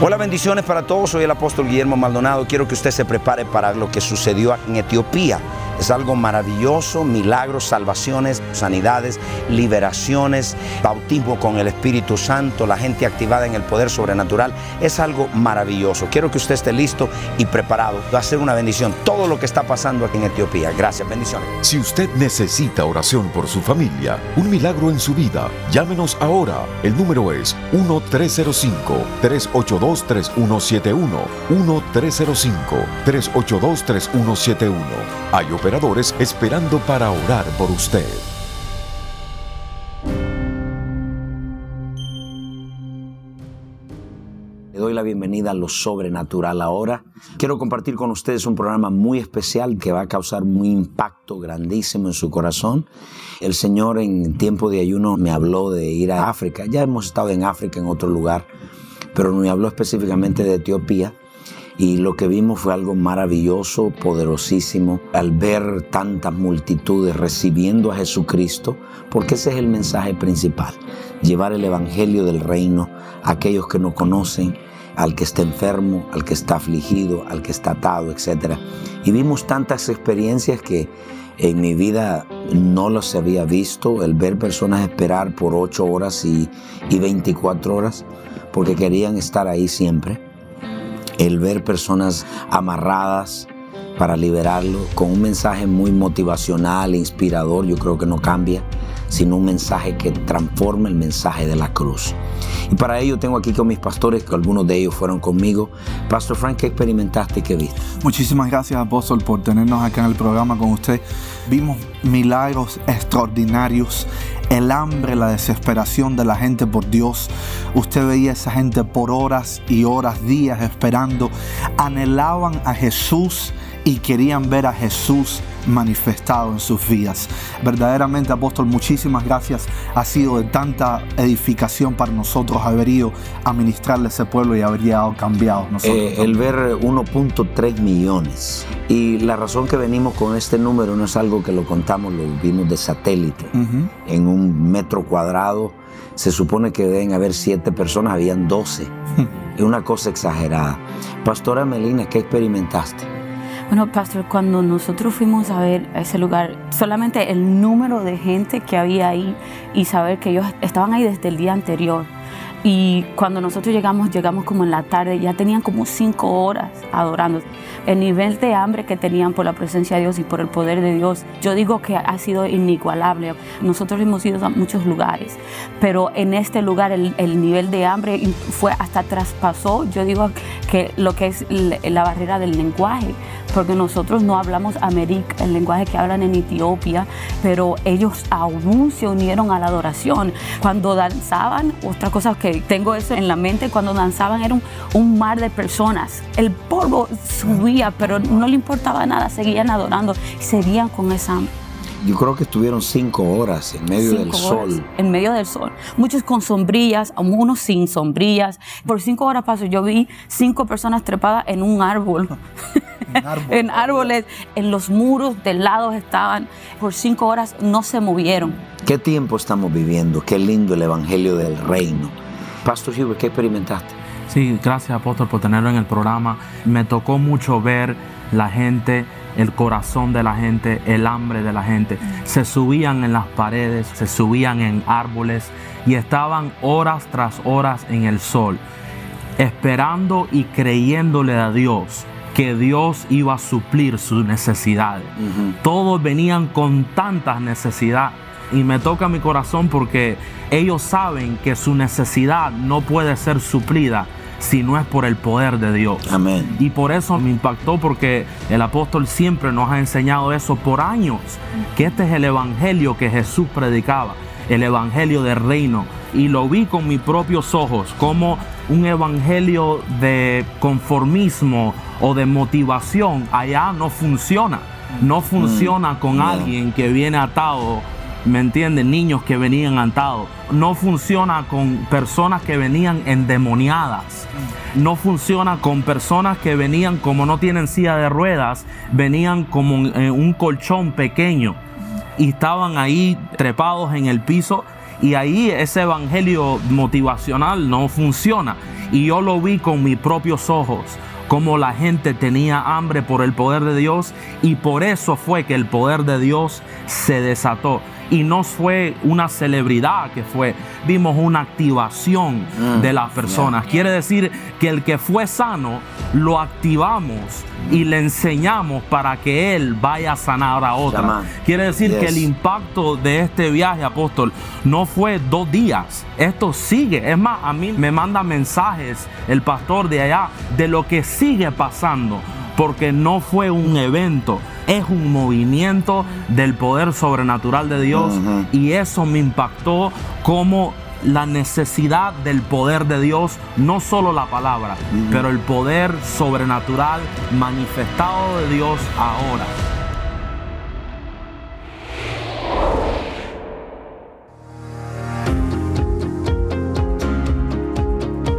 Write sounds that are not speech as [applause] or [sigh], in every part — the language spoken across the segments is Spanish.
Hola, bendiciones para todos. Soy el apóstol Guillermo Maldonado. Quiero que usted se prepare para lo que sucedió en Etiopía. Es algo maravilloso, milagros, salvaciones, sanidades, liberaciones, bautismo con el Espíritu Santo, la gente activada en el poder sobrenatural. Es algo maravilloso. Quiero que usted esté listo y preparado. Va a ser una bendición todo lo que está pasando aquí en Etiopía. Gracias, bendiciones. Si usted necesita oración por su familia, un milagro en su vida, llámenos ahora. El número es 1-305-382-3171. 1-305-382-3171. Hay operadores esperando para orar por usted. Le doy la bienvenida a lo sobrenatural ahora. Quiero compartir con ustedes un programa muy especial que va a causar un impacto grandísimo en su corazón. El Señor en tiempo de ayuno me habló de ir a África. Ya hemos estado en África en otro lugar, pero me habló específicamente de Etiopía y lo que vimos fue algo maravilloso, poderosísimo, al ver tantas multitudes recibiendo a Jesucristo, porque ese es el mensaje principal, llevar el Evangelio del reino a aquellos que no conocen, al que está enfermo, al que está afligido, al que está atado, etc. Y vimos tantas experiencias que en mi vida no los había visto, el ver personas esperar por 8 horas y, y 24 horas, porque querían estar ahí siempre el ver personas amarradas para liberarlo con un mensaje muy motivacional e inspirador, yo creo que no cambia, sino un mensaje que transforma el mensaje de la cruz. Y para ello tengo aquí con mis pastores, que algunos de ellos fueron conmigo. Pastor Frank, ¿qué experimentaste y qué viste? Muchísimas gracias, apóstol, por tenernos acá en el programa con usted. Vimos milagros extraordinarios, el hambre, la desesperación de la gente por Dios. Usted veía a esa gente por horas y horas, días esperando. Anhelaban a Jesús y querían ver a Jesús manifestado en sus vidas. Verdaderamente, apóstol, muchísimas gracias. Ha sido de tanta edificación para nosotros haber ido a ministrarle a ese pueblo y haber llegado cambiados nosotros. Eh, el ver 1.3 millones. Y la razón que venimos con este número no es algo que lo contamos, lo vimos de satélite. En un metro cuadrado se supone que deben haber siete personas, habían 12. es una cosa exagerada. Pastora Melina, ¿qué experimentaste? Bueno, pastor, cuando nosotros fuimos a ver ese lugar, solamente el número de gente que había ahí y saber que ellos estaban ahí desde el día anterior. Y cuando nosotros llegamos, llegamos como en la tarde, ya tenían como cinco horas adorando. El nivel de hambre que tenían por la presencia de Dios y por el poder de Dios, yo digo que ha sido inigualable. Nosotros hemos ido a muchos lugares, pero en este lugar el, el nivel de hambre fue hasta traspasó, yo digo que lo que es la barrera del lenguaje, porque nosotros no hablamos américa, el lenguaje que hablan en Etiopía, pero ellos aún se unieron a la adoración. Cuando danzaban, otra cosa que tengo eso en la mente, cuando danzaban era un, un mar de personas. El polvo subía, pero no le importaba nada, seguían adorando, seguían con esa yo creo que estuvieron cinco horas en medio del sol. En medio del sol. Muchos con sombrillas, unos sin sombrillas. Por cinco horas paso, yo vi cinco personas trepadas en un árbol. [laughs] [laughs] en, árboles, en los muros del lado estaban. Por cinco horas no se movieron. ¿Qué tiempo estamos viviendo? Qué lindo el Evangelio del Reino. Pastor Hubert, ¿qué experimentaste? Sí, gracias apóstol por tenerlo en el programa. Me tocó mucho ver la gente el corazón de la gente, el hambre de la gente. Se subían en las paredes, se subían en árboles y estaban horas tras horas en el sol, esperando y creyéndole a Dios que Dios iba a suplir sus necesidades. Todos venían con tantas necesidades y me toca mi corazón porque ellos saben que su necesidad no puede ser suplida si no es por el poder de Dios. Amén. Y por eso me impactó porque el apóstol siempre nos ha enseñado eso por años, que este es el evangelio que Jesús predicaba, el evangelio del reino. Y lo vi con mis propios ojos como un evangelio de conformismo o de motivación allá no funciona. no funciona con Yeah. alguien que viene atado, ¿me entienden? Niños que venían atados. No funciona con personas que venían endemoniadas. No funciona con personas que venían como no tienen silla de ruedas, venían como un colchón pequeño y estaban ahí trepados en el piso y ahí ese evangelio motivacional no funciona. Y yo lo vi con mis propios ojos, como la gente tenía hambre por el poder de Dios y por eso fue que el poder de Dios se desató. Y no fue una celebridad que fue, vimos una activación Mm, de las personas. Quiere decir que el que fue sano lo activamos y le enseñamos para que él vaya a sanar a otra. Quiere decir que el impacto de este viaje, apóstol, no fue dos días. Esto sigue. Es más, a mí me manda mensajes el pastor de allá de lo que sigue pasando. Porque no fue un evento, es un movimiento del poder sobrenatural de Dios. Y eso me impactó como la necesidad del poder de Dios, no solo la palabra, pero el poder sobrenatural manifestado de Dios ahora.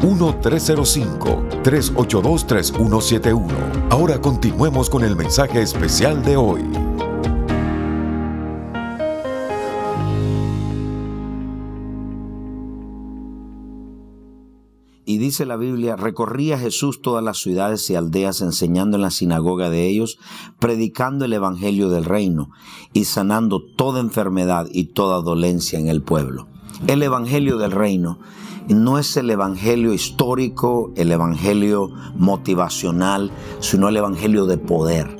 1-305-382-3171. Ahora continuemos con el mensaje especial de hoy. Y dice la Biblia, recorría Jesús todas las ciudades y aldeas enseñando en la sinagoga de ellos, predicando el Evangelio del reino y sanando toda enfermedad y toda dolencia en el pueblo. El Evangelio del reino no es el Evangelio histórico, el Evangelio motivacional, sino el Evangelio de poder.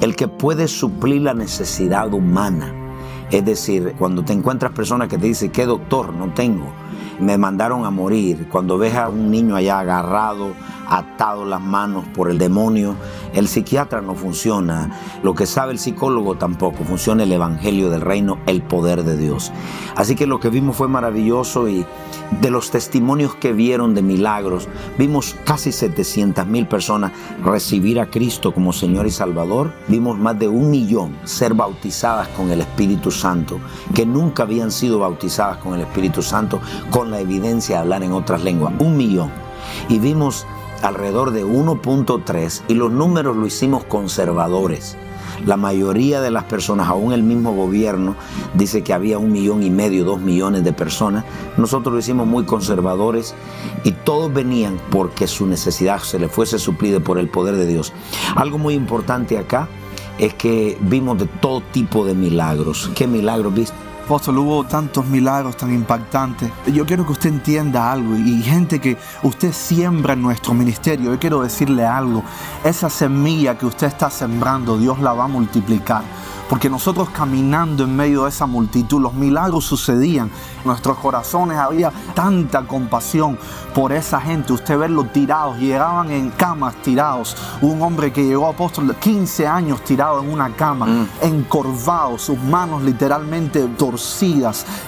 El que puede suplir la necesidad humana. Es decir, cuando te encuentras personas que te dicen, ¿qué doctor? No tengo me mandaron a morir. Cuando ves a un niño allá agarrado, atado las manos por el demonio, el psiquiatra no funciona. Lo que sabe el psicólogo tampoco. Funciona el evangelio del reino, el poder de Dios. Así que lo que vimos fue maravilloso y de los testimonios que vieron de milagros, vimos casi 700 mil personas recibir a Cristo como Señor y Salvador. Vimos más de un millón ser bautizadas con el Espíritu Santo, que nunca habían sido bautizadas con el Espíritu Santo, con la evidencia de hablar en otras lenguas. Un millón. Y vimos alrededor de 1.3 y los números lo hicimos conservadores. La mayoría de las personas, aún el mismo gobierno, dice que había un millón y medio, dos millones de personas. Nosotros lo hicimos muy conservadores y todos venían porque su necesidad se le fuese suplida por el poder de Dios. Algo muy importante acá es que vimos de todo tipo de milagros. ¿Qué milagros viste? Apóstol, hubo tantos milagros tan impactantes. Yo quiero que usted entienda algo y gente que usted siembra en nuestro ministerio. Yo quiero decirle algo. Esa semilla que usted está sembrando, Dios la va a multiplicar. Porque nosotros caminando en medio de esa multitud, los milagros sucedían. En nuestros corazones había tanta compasión por esa gente. Usted verlos tirados, llegaban en camas tirados. Un hombre que llegó apóstol 15 años tirado en una cama, encorvado, sus manos literalmente torcidas.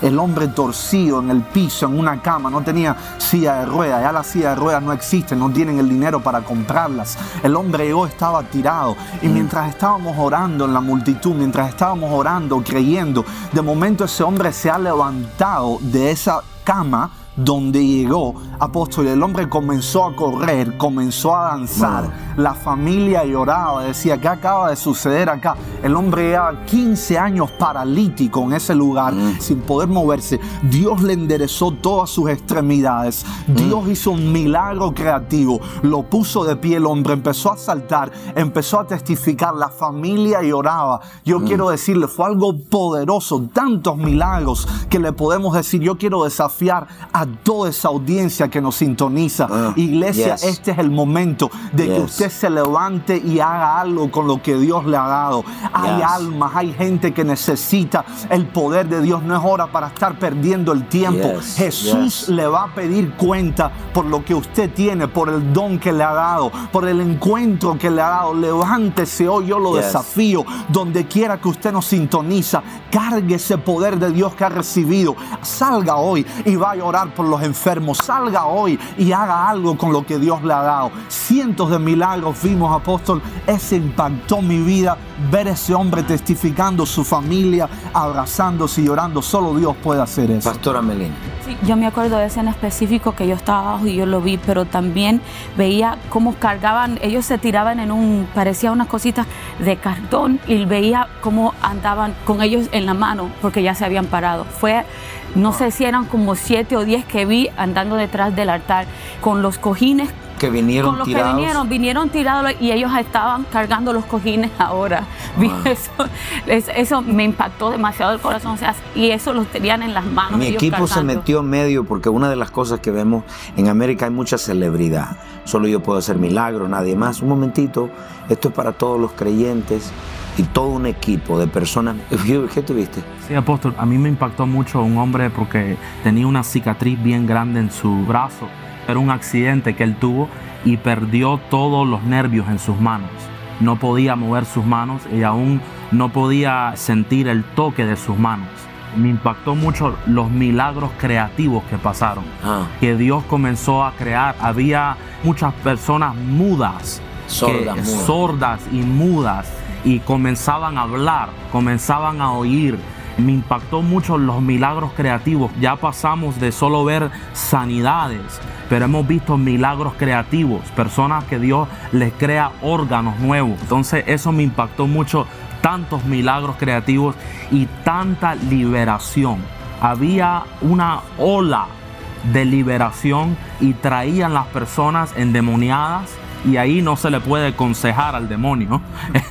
El hombre torcido en el piso, en una cama, no tenía silla de ruedas. Ya las sillas de ruedas no existen, no tienen el dinero para comprarlas. El hombre llegó, estaba tirado. Y mientras estábamos orando en la multitud, mientras estábamos orando, creyendo, de momento ese hombre se ha levantado de esa cama donde llegó, apóstol, el hombre comenzó a correr, comenzó a danzar, la familia lloraba, decía, ¿qué acaba de suceder acá? El hombre llevaba 15 años paralítico en ese lugar, sin poder moverse. Dios le enderezó todas sus extremidades. Dios hizo un milagro creativo, lo puso de pie el hombre, empezó a saltar, empezó a testificar, la familia lloraba. Yo quiero decirle, fue algo poderoso, tantos milagros que le podemos decir, yo quiero desafiar a toda esa audiencia que nos sintoniza. Ah, Iglesia, yes. este es el momento de que usted usted se levante y haga algo con lo que Dios le ha dado. Hay Yes. almas, hay gente que necesita el poder de Dios. No es hora para estar perdiendo el tiempo. Yes, Jesús yes. le va a pedir cuenta por lo que usted tiene, por el don que le ha dado, por el encuentro que le ha dado. Levántese hoy, yo lo desafío. Donde quiera que usted nos sintoniza, cargue ese poder de Dios que ha recibido. Salga hoy y vaya a orar por los enfermos. Salga hoy y haga algo con lo que Dios le ha dado. Cientos de milagros vimos, apóstol. Ese impactó mi vida. Ver ese hombre testificando su familia, abrazándose y llorando. Solo Dios puede hacer eso. Pastora Melina. Sí, yo me acuerdo de ese en específico que yo estaba abajo y yo lo vi, pero también veía cómo cargaban, ellos se tiraban en un, parecía unas cositas de cartón y veía cómo andaban con ellos en la mano porque ya se habían parado. Fue, no sé si eran como siete o diez que vi andando detrás del altar con los cojines. Que vinieron con los tirados. que vinieron, vinieron tirados y ellos estaban cargando los cojines [laughs] ahora. Wow. Eso, es- eso me impactó demasiado el corazón. O sea, y eso los tenían en las manos. Mi ellos equipo se metió en medio porque una de las cosas que vemos en América hay mucha celebridad. Solo yo puedo hacer milagros, nadie más. Un momentito, esto es para todos los creyentes y todo un equipo de personas. [laughs] ¿Qué tuviste? Sí, apóstol, a mí me impactó mucho un hombre porque tenía una cicatriz bien grande en su brazo. Era un accidente que él tuvo y perdió todos los nervios en sus manos. No podía mover sus manos y aún no podía sentir el toque de sus manos. Me impactó mucho los milagros creativos que pasaron Ah, que Dios comenzó a crear. Había muchas personas mudas, Sordas, que- mudas. sordas y mudas, y comenzaban a hablar, comenzaban a oír. Me impactó mucho los milagros creativos. Ya pasamos de solo ver sanidades, pero hemos visto milagros creativos, personas que Dios les crea órganos nuevos. Entonces eso me impactó mucho, tantos milagros creativos y tanta liberación. Había una ola de liberación y traían las personas endemoniadas y ahí no se le puede aconsejar al demonio.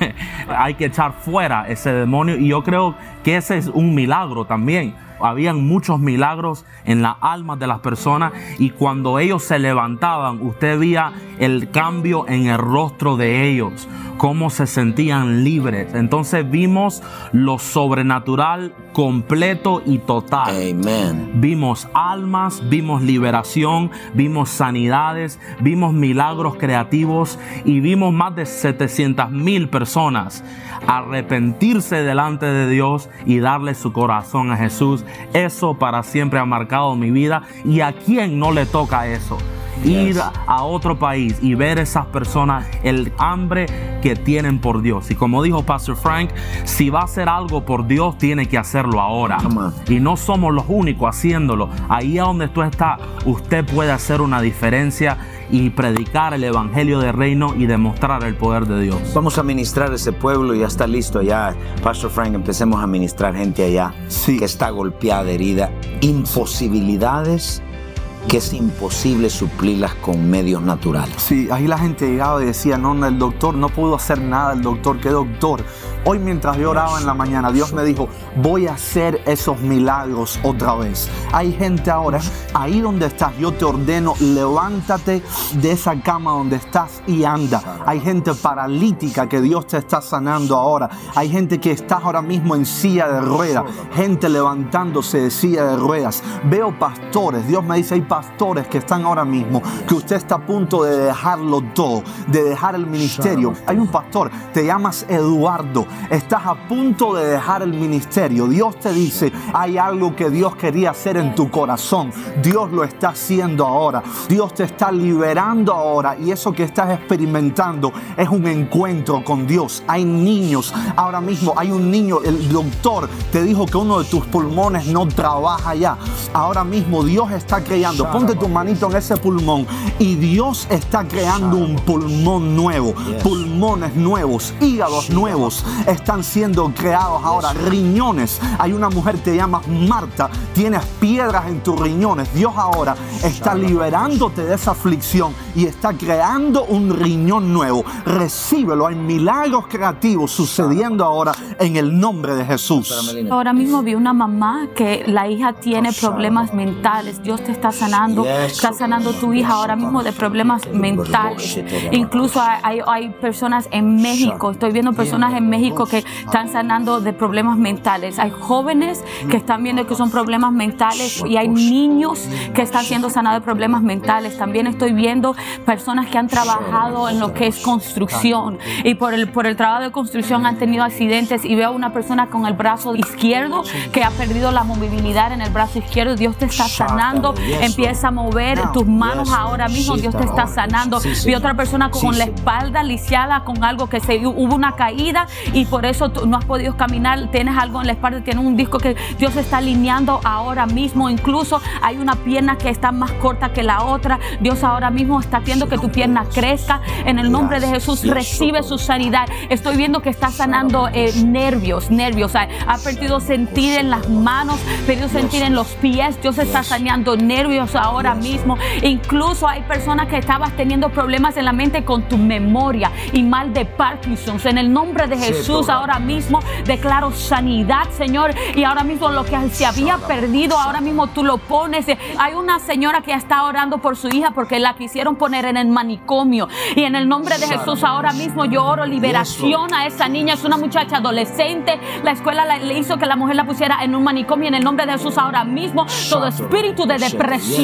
[laughs] Hay que echar fuera ese demonio y yo creo que ese es un milagro también. Habían muchos milagros en las almas de las personas y cuando ellos se levantaban, usted veía el cambio en el rostro de ellos, cómo se sentían libres. Entonces vimos lo sobrenatural completo y total. Amen. Vimos almas, vimos liberación, vimos sanidades, vimos milagros creativos y vimos más de 700 mil personas arrepentirse delante de Dios y darle su corazón a Jesús. Eso para siempre ha marcado mi vida y a quién no le toca eso. Ir a otro país y ver esas personas el hambre que tienen por Dios. Y como dijo Pastor Frank, si va a hacer algo por Dios, tiene que hacerlo ahora. Y no somos los únicos haciéndolo. Ahí a donde tú estás, usted puede hacer una diferencia y predicar el evangelio del reino y demostrar el poder de Dios. Vamos a ministrar ese pueblo, ya está listo ya. Pastor Frank, empecemos a ministrar gente allá Sí. que está golpeada, herida. Imposibilidades que es imposible suplirlas con medios naturales. Sí, ahí la gente llegaba y decía, no, el doctor no pudo hacer nada, el doctor, ¿qué doctor? Hoy mientras yo oraba en la mañana, Dios me dijo, voy a hacer esos milagros otra vez. Hay gente ahora, ahí donde estás, yo te ordeno, levántate de esa cama donde estás y anda. Hay gente paralítica que Dios te está sanando ahora. Hay gente que está ahora mismo en silla de ruedas, gente levantándose de silla de ruedas. Veo pastores, Dios me dice, hay pastores que están ahora mismo, que usted está a punto de dejarlo todo, de dejar el ministerio. Hay un pastor, te llamas Eduardo, estás a punto de dejar el ministerio. Dios te dice, hay algo que Dios quería hacer en tu corazón. Dios lo está haciendo ahora. Dios te está liberando ahora y eso que estás experimentando es un encuentro con Dios. Hay niños, ahora mismo hay un niño, el doctor te dijo que uno de tus pulmones no trabaja ya. Ahora mismo Dios está creando, ponte tu manito en ese pulmón. Y Dios está creando un pulmón nuevo, pulmones nuevos, hígados nuevos están siendo creados ahora, riñones. Hay una mujer te llamas Marta, tienes piedras en tus riñones. Dios ahora está liberándote de esa aflicción y está creando un riñón nuevo. Recíbelo, hay milagros creativos sucediendo ahora en el nombre de Jesús. Ahora mismo vi una mamá que la hija tiene problemas mentales. Dios te está sanando sanando, está sanando tu hija ahora mismo de problemas mentales. Incluso hay, hay personas en México, estoy viendo personas en México que están sanando de problemas mentales. Hay jóvenes que están viendo que son problemas mentales y hay niños que están siendo sanados de problemas mentales. También estoy viendo personas que han trabajado en lo que es construcción y por el, por el trabajo de construcción han tenido accidentes y veo una persona con el brazo izquierdo que ha perdido la movilidad en el brazo izquierdo. Dios te está sanando. Empieza a mover tus manos ahora mismo. Dios te está sanando. Vi otra persona con la espalda lisiada con algo que se hubo una caída y por eso tú no has podido caminar. Tienes algo en la espalda, tienes un disco que Dios está alineando ahora mismo. Incluso hay una pierna que está más corta que la otra. Dios ahora mismo está haciendo que tu pierna crezca. En el nombre de Jesús recibe su sanidad. Estoy viendo que está sanando eh, nervios, nervios. Ha perdido sentir en las manos, perdido sentir en los pies. Dios está sanando nervios ahora mismo. Incluso hay personas que estabas teniendo problemas en la mente con tu memoria y mal de Parkinson. En el nombre de Jesús ahora mismo declaro sanidad, Señor. Y ahora mismo lo que se había perdido, ahora mismo tú lo pones. Hay una señora que está orando por su hija porque la quisieron poner en el manicomio. Y en el nombre de Jesús ahora mismo yo oro liberación a esa niña. Es una muchacha adolescente. La escuela le hizo que la mujer la pusiera en un manicomio. En el nombre de Jesús ahora mismo todo espíritu de depresión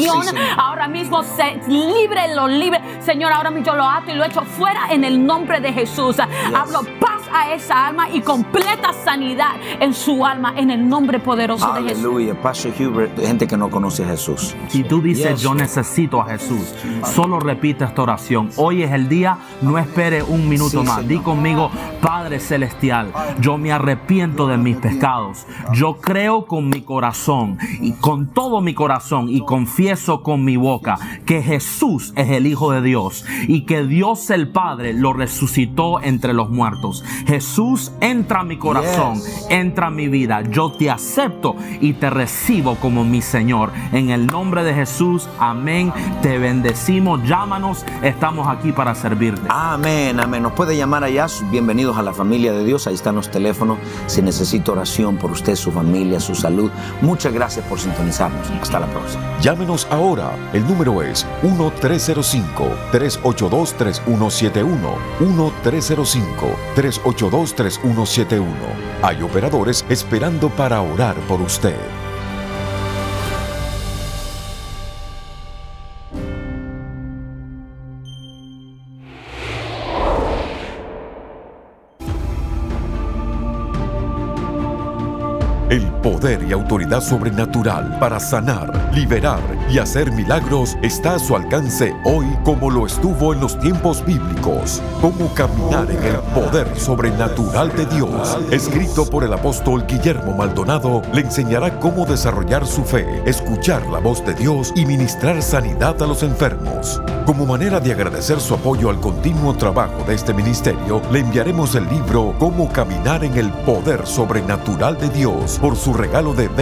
ahora mismo se libre, lo libre. Señor, ahora mismo yo lo ato y lo echo fuera en el nombre de Jesús. Hablo paz a esa alma y completa sanidad en su alma en el nombre poderoso de Jesús. Aleluya. Pastor Hubert, gente que no conoce a Jesús. Si tú dices yo necesito a Jesús, solo repite esta oración. Hoy es el día, no espere un minuto más. Di conmigo, Padre Celestial, yo me arrepiento de mis pecados. Yo creo con mi corazón y con todo mi corazón y confieso con mi boca que Jesús es el Hijo de Dios y que Dios el Padre lo resucitó entre los muertos. Jesús, entra a mi corazón, entra a mi vida. Yo te acepto y te recibo como mi Señor. En el nombre de Jesús, amén. Te bendecimos, llámanos, estamos aquí para servirte. Amén, amén. Nos puede llamar allá. Bienvenidos a la familia de Dios. Ahí están los teléfonos. Si necesita oración por usted, su familia, su salud. Muchas gracias por sintonizarnos. Hasta la próxima. Llámenos ahora. El número es 1-305-382-3171. 1-305-382-3171. Hay operadores esperando para orar por usted. El poder y autoridad sobrenatural para sanar, liberar y hacer milagros está a su alcance hoy como lo estuvo en los tiempos bíblicos. Cómo caminar en el poder sobrenatural de Dios. Escrito por el apóstol Guillermo Maldonado, le enseñará cómo desarrollar su fe, escuchar la voz de Dios y ministrar sanidad a los enfermos. Como manera de agradecer su apoyo al continuo trabajo de este ministerio, le enviaremos el libro Cómo caminar en el poder sobrenatural de Dios por su regalo de 20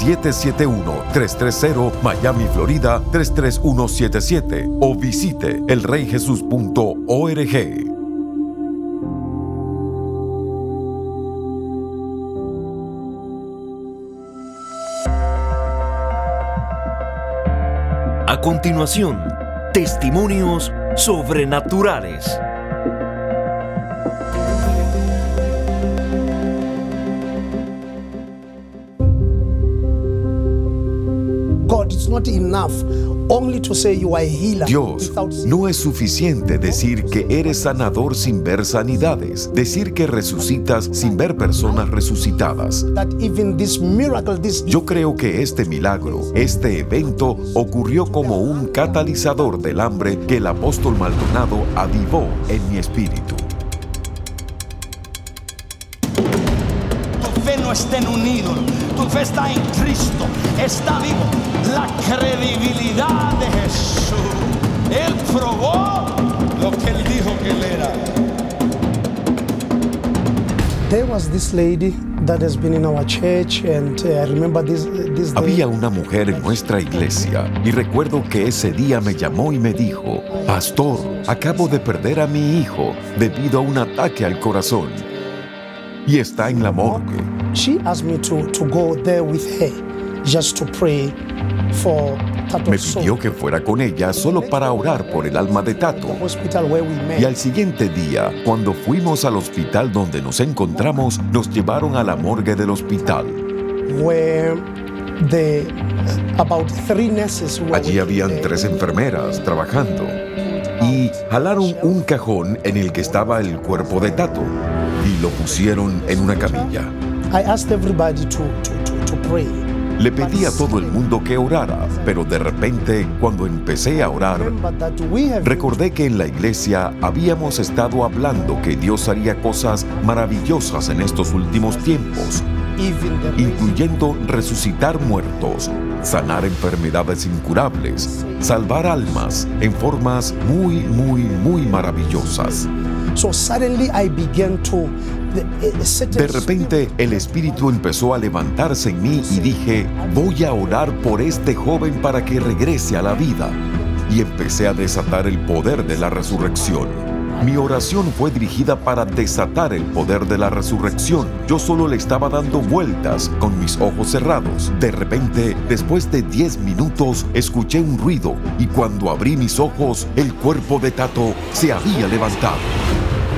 771-330 Miami, Florida 33177 o visite elreyjesus.org. A continuación, testimonios sobrenaturales. Dios, without no es suficiente decir que eres sanador sin ver sanidades, decir que resucitas sin ver personas resucitadas. that even this miracle, this Yo creo que este milagro, este evento, ocurrió como un catalizador del hambre que el apóstol Maldonado avivó en mi espíritu. Tu fe no está en un ídolo, fe está en Cristo, está vivo. La credibilidad de Jesús. Él probó lo que él dijo que él era. There was this lady that has been in our church, and uh, I remember this this day. Había una mujer en nuestra iglesia y recuerdo que ese día me llamó y me dijo, Pastor, acabo de perder a mi hijo debido a un ataque al corazón y está en la morgue. She asked me to, to go there with her just to pray for Tato's Me pidió que fuera con ella solo para orar por el alma de Tato. Y al siguiente día, cuando fuimos al hospital donde nos encontramos, nos llevaron a la morgue del hospital. Allí habían tres enfermeras trabajando y jalaron un cajón en el que estaba el cuerpo de Tato y lo pusieron en una camilla. Le pedí a todo el mundo que orara, pero de repente, cuando empecé a orar, recordé que en la iglesia habíamos estado hablando que Dios haría cosas maravillosas en estos últimos tiempos, incluyendo resucitar muertos, sanar enfermedades incurables, salvar almas en formas muy, muy, muy maravillosas. De repente el Espíritu empezó a levantarse en mí y dije, voy a orar por este joven para que regrese a la vida. Y empecé a desatar el poder de la resurrección. Mi oración fue dirigida para desatar el poder de la resurrección. Yo solo le estaba dando vueltas con mis ojos cerrados. De repente, después de 10 minutos, escuché un ruido y cuando abrí mis ojos, el cuerpo de Tato se había levantado.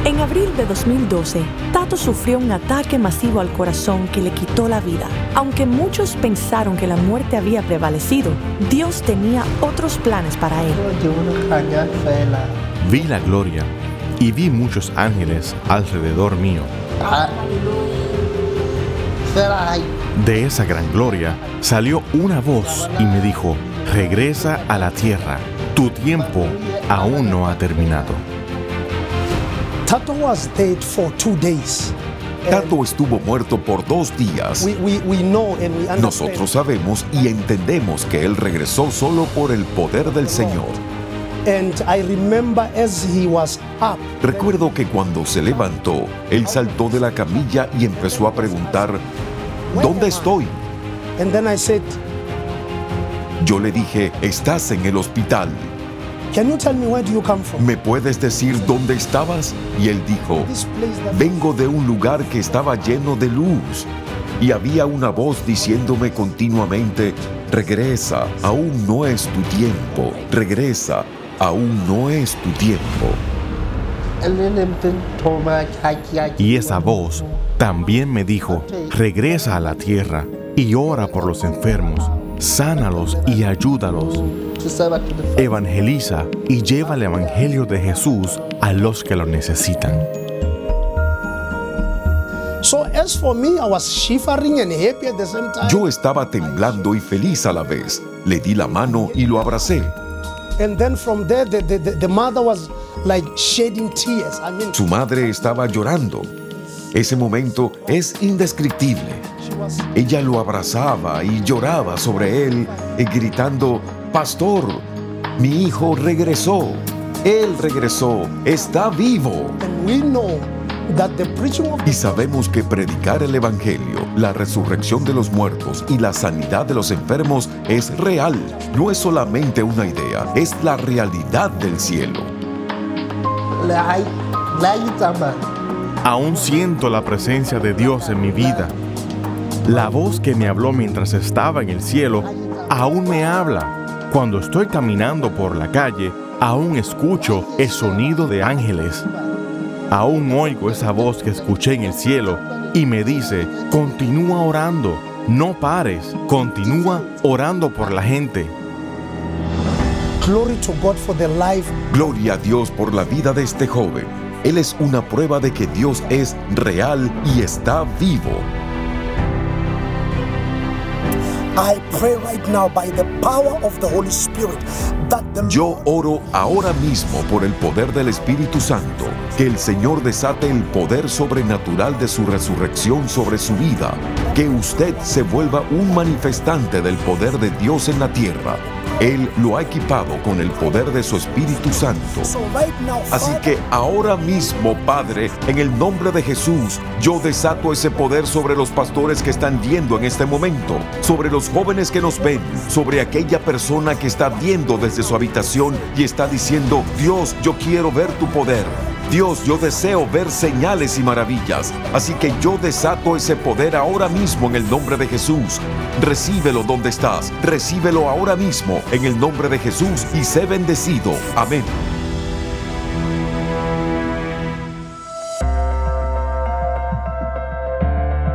En abril de 2012, Tato sufrió un ataque masivo al corazón que le quitó la vida. Aunque muchos pensaron que la muerte había prevalecido, Dios tenía otros planes para él. Vi la gloria y vi muchos ángeles alrededor mío. De esa gran gloria salió una voz y me dijo, regresa a la tierra, tu tiempo aún no ha terminado. Tato was dead for two days. Tato estuvo muerto por dos días. Nosotros sabemos y entendemos que Él regresó solo por el poder del Señor. Up, Recuerdo que cuando se levantó, Él saltó de la camilla y empezó a preguntar, ¿dónde estoy? and then I said, Yo le dije, estás en el hospital. Can you tell me where do you come from? ¿Me puedes decir dónde estabas? Y él dijo, vengo de un lugar que estaba lleno de luz. Y había una voz diciéndome continuamente, regresa, aún no es tu tiempo, regresa, aún no es tu tiempo. Y esa voz también me dijo, regresa a la tierra y ora por los enfermos, sánalos y ayúdalos. Evangeliza y lleva el Evangelio de Jesús a los que lo necesitan. Yo estaba temblando y feliz a la vez. Le di la mano y lo abracé. Like shedding tears. I mean, Su madre estaba llorando. Ese momento es indescriptible. Ella lo abrazaba y lloraba sobre él, eh, gritando, Pastor, mi hijo regresó. Él regresó, está vivo. and we know Y sabemos que predicar el Evangelio, la resurrección de los muertos y la sanidad de los enfermos es real. No es solamente una idea, es la realidad del cielo. Aún siento la presencia de Dios en mi vida. La voz que me habló mientras estaba en el cielo aún me habla. Cuando estoy caminando por la calle, aún escucho el sonido de ángeles. Aún oigo esa voz que escuché en el cielo y me dice, continúa orando, no pares, continúa orando por la gente. Glory to God for the life Gloria a Dios por la vida de este joven. Él es una prueba de que Dios es real y está vivo. I pray right now by the power of the Holy Spirit that the Yo oro ahora mismo por el poder del Espíritu Santo, que el Señor desate el poder sobrenatural de su resurrección sobre su vida, que usted se vuelva un manifestante del poder de Dios en la tierra. Él lo ha equipado con el poder de su Espíritu Santo. Así que ahora mismo, Padre, en el nombre de Jesús, yo desato ese poder sobre los pastores que están viendo en este momento, sobre los jóvenes que nos ven, sobre aquella persona que está viendo desde su habitación y está diciendo, Dios, yo quiero ver tu poder. Dios, yo deseo ver señales y maravillas. Así que yo desato ese poder ahora mismo en el nombre de Jesús. Recíbelo donde estás. Recíbelo ahora mismo en el nombre de Jesús y sé bendecido. Amén.